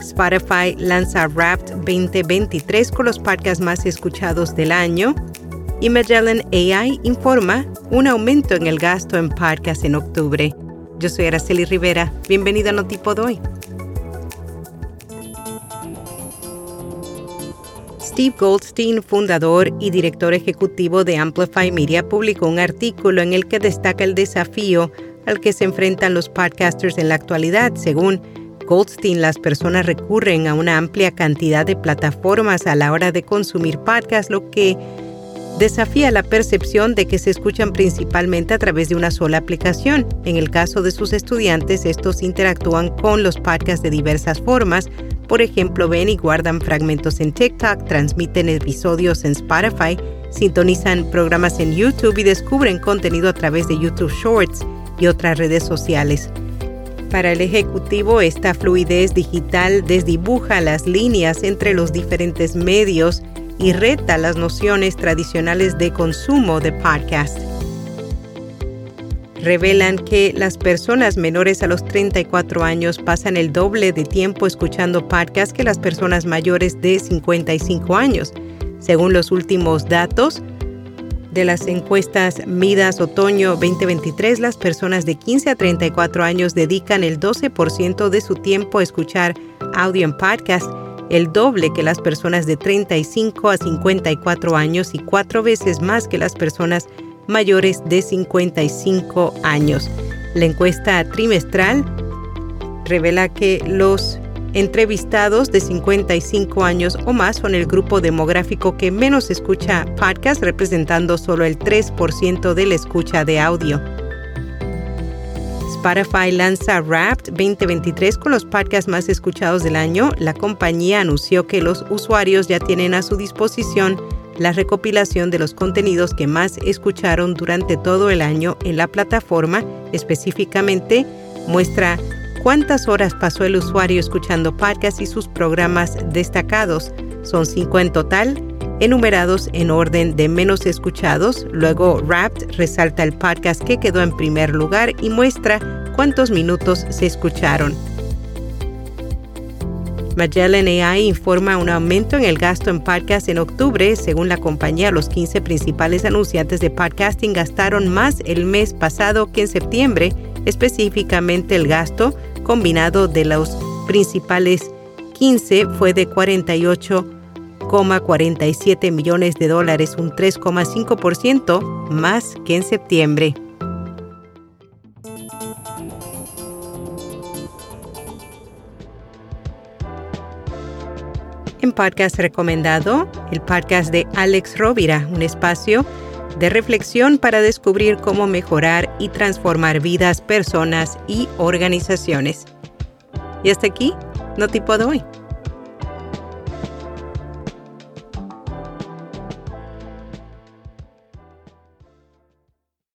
Spotify lanza Wrapped 2023 con los podcasts más escuchados del año. Y Magellan AI informa un aumento en el gasto en podcast en octubre. Yo soy Araceli Rivera. Bienvenido a Notipod hoy. Steve Goldstein, fundador y director ejecutivo de Amplify Media, publicó un artículo en el que destaca el desafío al que se enfrentan los podcasters en la actualidad. Según Goldstein, las personas recurren a una amplia cantidad de plataformas a la hora de consumir podcasts, lo que desafía la percepción de que se escuchan principalmente a través de una sola aplicación. En el caso de sus estudiantes, estos interactúan con los podcasts de diversas formas. Por ejemplo, ven y guardan fragmentos en TikTok, transmiten episodios en Spotify, sintonizan programas en YouTube y descubren contenido a través de YouTube Shorts y otras redes sociales. Para el ejecutivo, esta fluidez digital desdibuja las líneas entre los diferentes medios y reta las nociones tradicionales de consumo de podcast. Revelan que las personas menores a los 34 años pasan el doble de tiempo escuchando podcast que las personas mayores de 55 años. Según los últimos datos de las encuestas Midas Otoño 2023, las personas de 15 a 34 años dedican el 12% de su tiempo a escuchar audio en podcast el doble que las personas de 35 a 54 años y cuatro veces más que las personas mayores de 55 años. La encuesta trimestral revela que los entrevistados de 55 años o más son el grupo demográfico que menos escucha podcast, representando solo el 3% de la escucha de audio. Spotify lanza Wrapped 2023 con los podcasts más escuchados del año, la compañía anunció que los usuarios ya tienen a su disposición la recopilación de los contenidos que más escucharon durante todo el año en la plataforma. Específicamente, muestra cuántas horas pasó el usuario escuchando podcasts y sus programas destacados. Son cinco en total, enumerados en orden de menos escuchados. Luego Wrapped resalta el podcast que quedó en primer lugar y muestra cuántos minutos se escucharon. Magellan AI informa un aumento en el gasto en podcast en octubre. Según la compañía, los 15 principales anunciantes de podcasting gastaron más el mes pasado que en septiembre. Específicamente, el gasto combinado de los principales 15 fue de 48 47 millones de dólares, un 3,5% más que en septiembre. En podcast recomendado, el podcast de Alex Rovira, un espacio de reflexión para descubrir cómo mejorar y transformar vidas, personas y organizaciones. Y hasta aquí, no tipo de hoy.